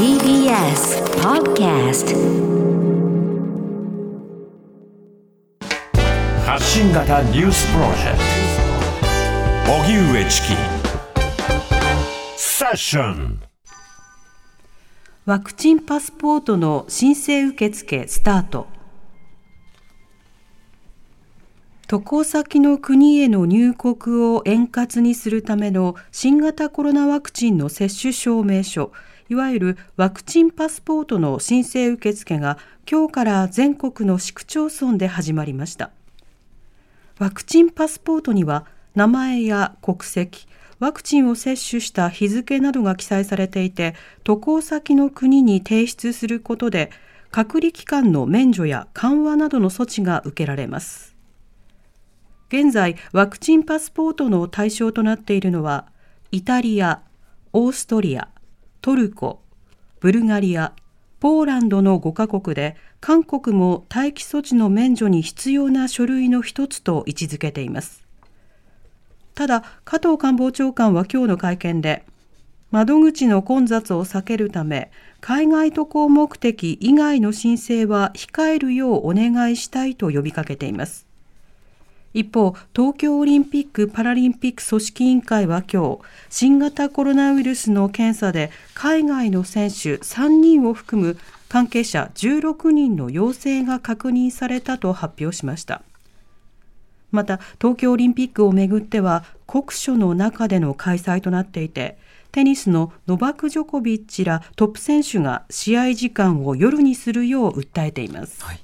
TBS Podcast 発信型ニュースプロジェクト。荻上チキ。セッション。ワクチンパスポートの申請受付スタート。渡航先の国への入国を円滑にするための新型コロナワクチンの接種証明書いわゆるワクチンパスポートの申請受付が今日から全国の市区町村で始まりました。ワクチンパスポートには名前や国籍ワクチンを接種した日付などが記載されていて渡航先の国に提出することで隔離期間の免除や緩和などの措置が受けられます。現在ワクチンパスポートの対象となっているのはイタリア、オーストリア、トルコ、ブルガリア、ポーランドの5カ国で韓国も待機措置の免除に必要な書類の一つと位置づけています。ただ加藤官房長官は今日の会見で窓口の混雑を避けるため海外渡航目的以外の申請は控えるようお願いしたいと呼びかけています。一方、東京オリンピック・パラリンピック組織委員会は今日、新型コロナウイルスの検査で海外の選手3人を含む関係者16人の陽性が確認されたと発表しました。また、東京オリンピックをめぐっては、国書の中での開催となっていて、テニスのノバク・ジョコビッチらトップ選手が試合時間を夜にするよう訴えています。はい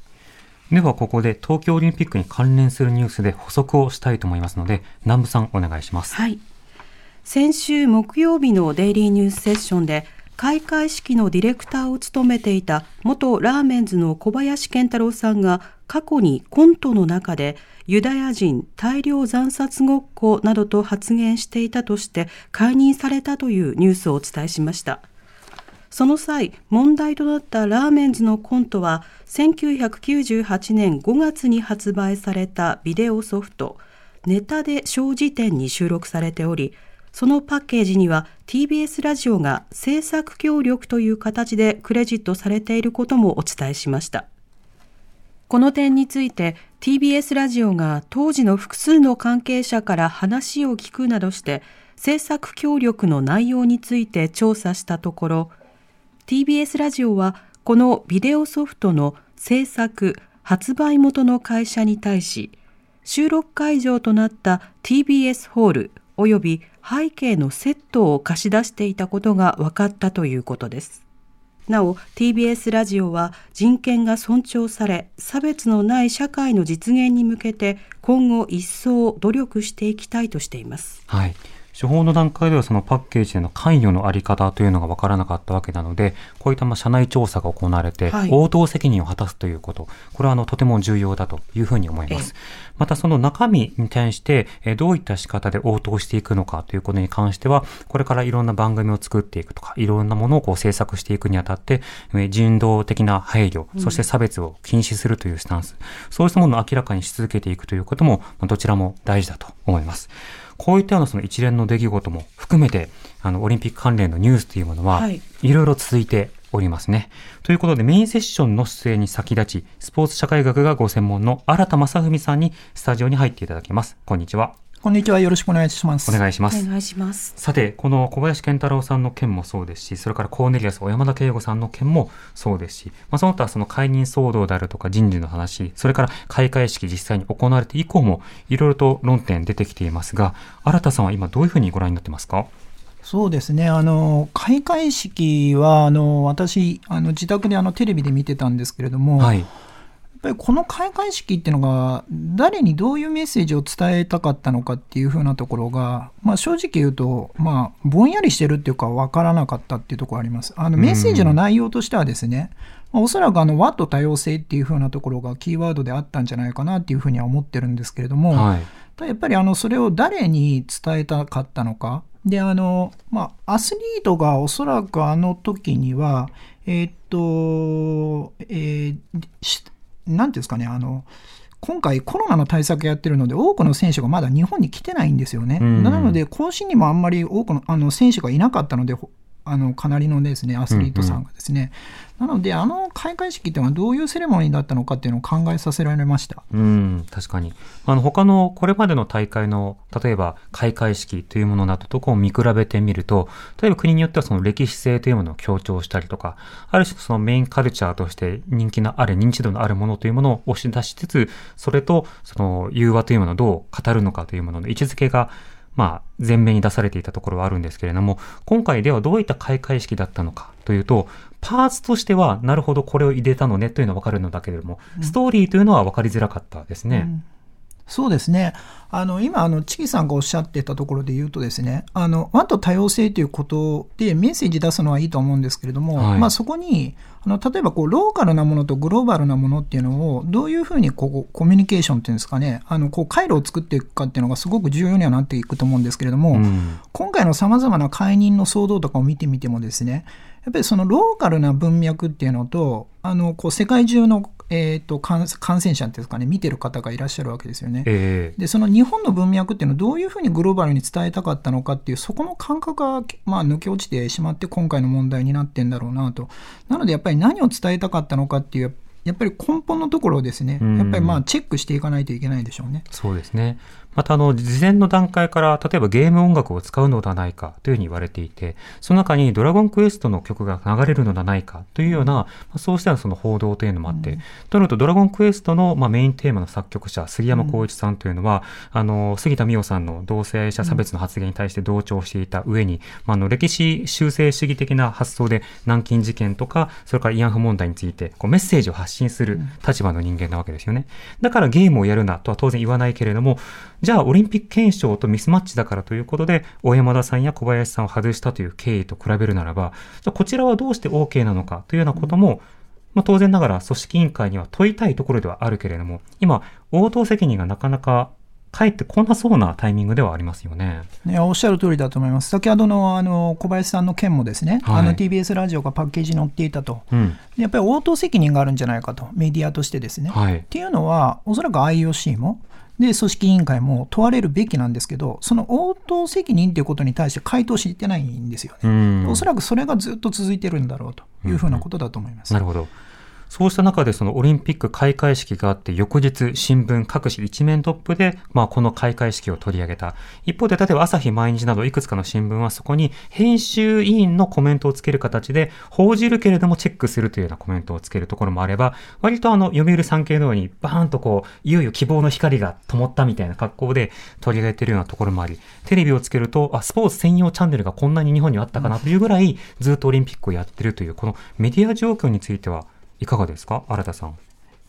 ではここで東京オリンピックに関連するニュースで補足をしたいと思いますので南部さんお願いしますはい先週木曜日のデイリーニュースセッションで開会式のディレクターを務めていた元ラーメンズの小林健太郎さんが過去にコントの中でユダヤ人大量惨殺ごっこなどと発言していたとして解任されたというニュースをお伝えしました。その際、問題となったラーメンズのコントは、1998年5月に発売されたビデオソフト、ネタで小辞典に収録されており、そのパッケージには TBS ラジオが制作協力という形でクレジットされていることもお伝えしました。この点について TBS ラジオが当時の複数の関係者から話を聞くなどして制作協力の内容について調査したところ TBS ラジオはこのビデオソフトの制作・発売元の会社に対し収録会場となった TBS ホール及び背景のセットを貸し出していたことが分かったということです。なお TBS ラジオは人権が尊重され差別のない社会の実現に向けて今後一層努力していきたいとしています。はい処方の段階ではそのパッケージでの関与のあり方というのが分からなかったわけなので、こういったまあ社内調査が行われて、応答責任を果たすということ、これはあのとても重要だというふうに思います。またその中身に対して、どういった仕方で応答していくのかということに関しては、これからいろんな番組を作っていくとか、いろんなものをこう制作していくにあたって、人道的な配慮、そして差別を禁止するというスタンス、うん、そうしたものを明らかにし続けていくということも、どちらも大事だと思います。こういったようなその一連の出来事も含めて、あの、オリンピック関連のニュースというものは、いろいろ続いておりますね。ということで、メインセッションの出演に先立ち、スポーツ社会学がご専門の新田正文さんにスタジオに入っていただきます。こんにちは。こんにちは。よろしくお願いします。お願いします。お願いします。さて、この小林健太郎さんの件もそうですし、それからコーネリアス小山田圭吾さんの件もそうですし、まあ、その他その解任騒動であるとか人事の話、それから開会式実際に行われて以降も、いろいろと論点出てきていますが、新田さんは今どういうふうにご覧になってますか？そうですね、あの開会式はあの私あの、自宅であのテレビで見てたんですけれども、はいぱりこの開会式っていうのが誰にどういうメッセージを伝えたかったのかっていうふうなところが、まあ、正直言うと、まあ、ぼんやりしてるっていうか分からなかったっていうところあります。あのメッセージの内容としてはですね、まあ、おそらくあの和と多様性っていうふうなところがキーワードであったんじゃないかなっていうふうには思ってるんですけれども、はい、やっぱりあのそれを誰に伝えたかったのか。で、あの、まあ、アスリートがおそらくあの時には、えー、っと、えー、なんていうんですかね、あの、今回コロナの対策やってるので、多くの選手がまだ日本に来てないんですよね。なので、更新にもあんまり多くのあの選手がいなかったので、あのかなりのですねアスリートさんがですね、なので、あの開会式っていうのはどういうセレモニーだったのかっていうのを考えさせられました。うん、確かに。あの、他のこれまでの大会の、例えば開会式というものなどとこう見比べてみると、例えば国によってはその歴史性というものを強調したりとか、ある種そのメインカルチャーとして人気のある、認知度のあるものというものを押し出しつつ、それとその融和というものをどう語るのかというものの位置づけがまあ、前面に出されていたところはあるんですけれども、今回ではどういった開会式だったのかというと、パーツとしては、なるほど、これを入れたのねというのは分かるのだけれども、ストーリーというのは分かりづらかったですね。うんそうですね。あの、今、あの、チキさんがおっしゃってたところで言うとですね、あの、和と多様性ということでメッセージ出すのはいいと思うんですけれども、はい、まあそこに、あの、例えばこう、ローカルなものとグローバルなものっていうのを、どういうふうにこう、コミュニケーションっていうんですかね、あの、こう、回路を作っていくかっていうのがすごく重要にはなっていくと思うんですけれども、うん、今回の様々な解任の騒動とかを見てみてもですね、やっぱりそのローカルな文脈っていうのと、あの、こう、世界中のえーと、感染者っていうかね、見てる方がいらっしゃるわけですよね。えー、で、その日本の文脈っていうのをどういうふうにグローバルに伝えたかったのかっていう、そこの感覚が、まあ、抜け落ちてしまって、今回の問題になってんだろうなと。なので、やっぱり何を伝えたかったのかっていう、やっぱり根本のところをですね、やっぱりまあチェックしていかないといけないでしょうね。そうですね。またあの、事前の段階から、例えばゲーム音楽を使うのではないかというふうに言われていて、その中にドラゴンクエストの曲が流れるのではないかというような、そうしたその報道というのもあって、うん、となるとドラゴンクエストの、まあ、メインテーマの作曲者、杉山浩一さんというのは、うん、あの、杉田美桜さんの同性者差別の発言に対して同調していた上に、まあ、あの、歴史修正主義的な発想で南京事件とか、それから慰安婦問題について、こうメッセージを発信する立場の人間なわけですよね。だからゲームをやるなとは当然言わないけれども、じゃあオリンピック検証とミスマッチだからということで、小山田さんや小林さんを外したという経緯と比べるならば、じゃこちらはどうして OK なのかというようなことも、まあ、当然ながら組織委員会には問いたいところではあるけれども、今、応答責任がなかなか帰ってこなそうなタイミングではありますよね。ねおっしゃる通りだと思います。先ほどのあの小林さんの件もですね、はい、あの TBS ラジオがパッケージに載っていたと、うん、やっぱり応答責任があるんじゃないかと、メディアとしてですね。はい、っていうのは、おそらく IOC も、で、組織委員会も問われるべきなんですけど、その応答責任ということに対して回答してないんですよね。おそらくそれがずっと続いてるんだろうというふうなことだと思います。なるほど。そうした中でそのオリンピック開会式があって翌日新聞各紙一面トップでまあこの開会式を取り上げた。一方で例えば朝日毎日などいくつかの新聞はそこに編集委員のコメントをつける形で報じるけれどもチェックするというようなコメントをつけるところもあれば割とあの読売産経のようにバーンとこういよいよ希望の光が灯ったみたいな格好で取り上げているようなところもありテレビをつけるとあスポーツ専用チャンネルがこんなに日本にあったかなというぐらいずっとオリンピックをやってるというこのメディア状況についてはいかがですか？新田さん。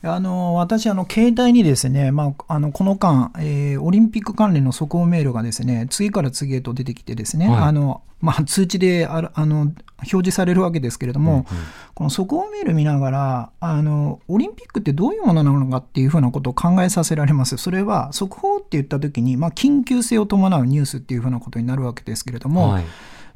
あの私あの、携帯にですね、まあ、あのこの間、えー、オリンピック関連の速報メールがですね次から次へと出てきて、ですね、はい、あのまあ、通知でああの表示されるわけですけれども、うんうん、この速報メール見ながらあの、オリンピックってどういうものなのかっていうふうなことを考えさせられます。それは速報って言ったときに、まあ、緊急性を伴うニュースっていうふうなことになるわけですけれども、はい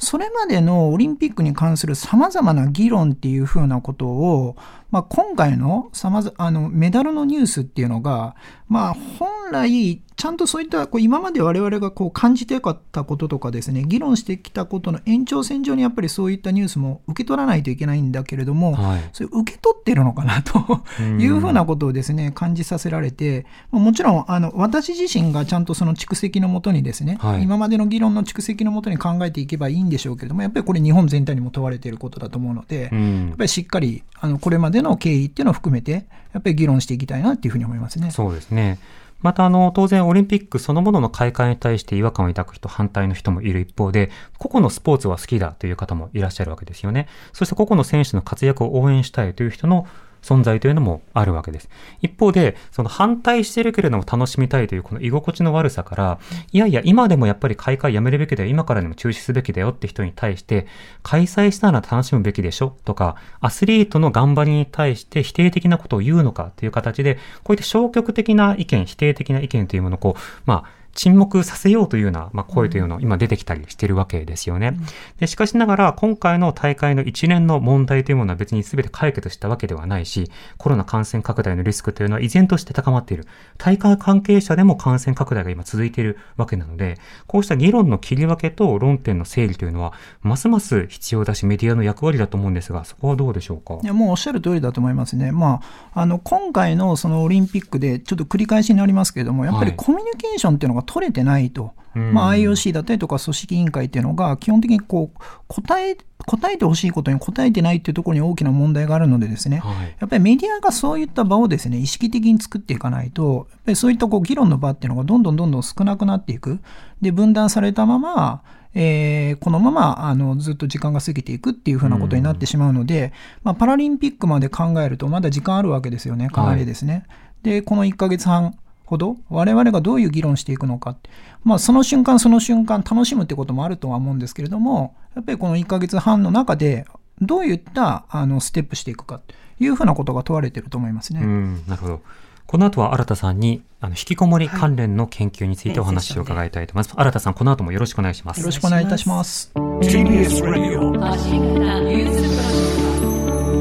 それまでのオリンピックに関する様々な議論っていうふうなことを、まあ、今回の様々あのメダルのニュースっていうのが、まあ、本来ちゃんとそういったこう今まで我々がこう感じてよかったこととかですね議論してきたことの延長線上にやっぱりそういったニュースも受け取らないといけないんだけれども、はい、それ受け取ってるのかなというふうなことをですね感じさせられてもちろんあの私自身がちゃんとその蓄積のもとにですね、はい、今までの議論の蓄積のもとに考えていけばいいんでしょうけれどもやっぱりこれ日本全体にも問われていることだと思うので、やっぱりしっかりあのこれまでの経緯っていうのを含めてやっぱり議論していきたいなっていうふうに思いますね。そうですねまたあの、当然オリンピックそのものの開会に対して違和感を抱く人、反対の人もいる一方で、個々のスポーツは好きだという方もいらっしゃるわけですよね。そして個々の選手の活躍を応援したいという人の存在というのもあるわけです。一方で、その反対してるけれども楽しみたいというこの居心地の悪さから、いやいや、今でもやっぱり開会やめるべきだよ、今からでも中止すべきだよって人に対して、開催したら楽しむべきでしょとか、アスリートの頑張りに対して否定的なことを言うのかという形で、こういった消極的な意見、否定的な意見というものをこう、まあ、沈黙させようというような、まあ、声というのを今出てきたりしているわけですよね。でしかしながら、今回の大会の一連の問題というものは別に全て解決したわけではないし、コロナ感染拡大のリスクというのは依然として高まっている。大会関係者でも感染拡大が今続いているわけなので、こうした議論の切り分けと論点の整理というのは、ますます必要だし、メディアの役割だと思うんですが、そこはどうでしょうか？いや、もうおっしゃる通りだと思いますね。まあ、あの、今回のそのオリンピックで、ちょっと繰り返しになりますけれども、やっぱりコミュニケーションっていうのが取れてないと。はいまあ、IOC だったりとか組織委員会っていうのが、基本的にこう答え答えてほしいことに答えてないっていうところに大きな問題があるのでですね、はい、やっぱりメディアがそういった場をですね意識的に作っていかないと、やっぱりそういったこう議論の場っていうのがどんどんどんどん少なくなっていく。で、分断されたまま、えー、このままあのずっと時間が過ぎていくっていうふうなことになってしまうので、まあ、パラリンピックまで考えるとまだ時間あるわけですよね、かなりですね。はい、で、この1ヶ月半ほど我々がどういう議論していくのかまあ、その瞬間その瞬間楽しむってこともあるとは思うんですけれどもやっぱりこの1ヶ月半の中でどういったあのステップしていくかというふうなことが問われていると思いますね。なるほどこの後は新田さんにあの引きこもり関連の研究についてお話を伺いたいと思います。はい、新田さん、この後もよろしくお願いします。よろしくお願いいたします。TBS Radio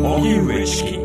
荻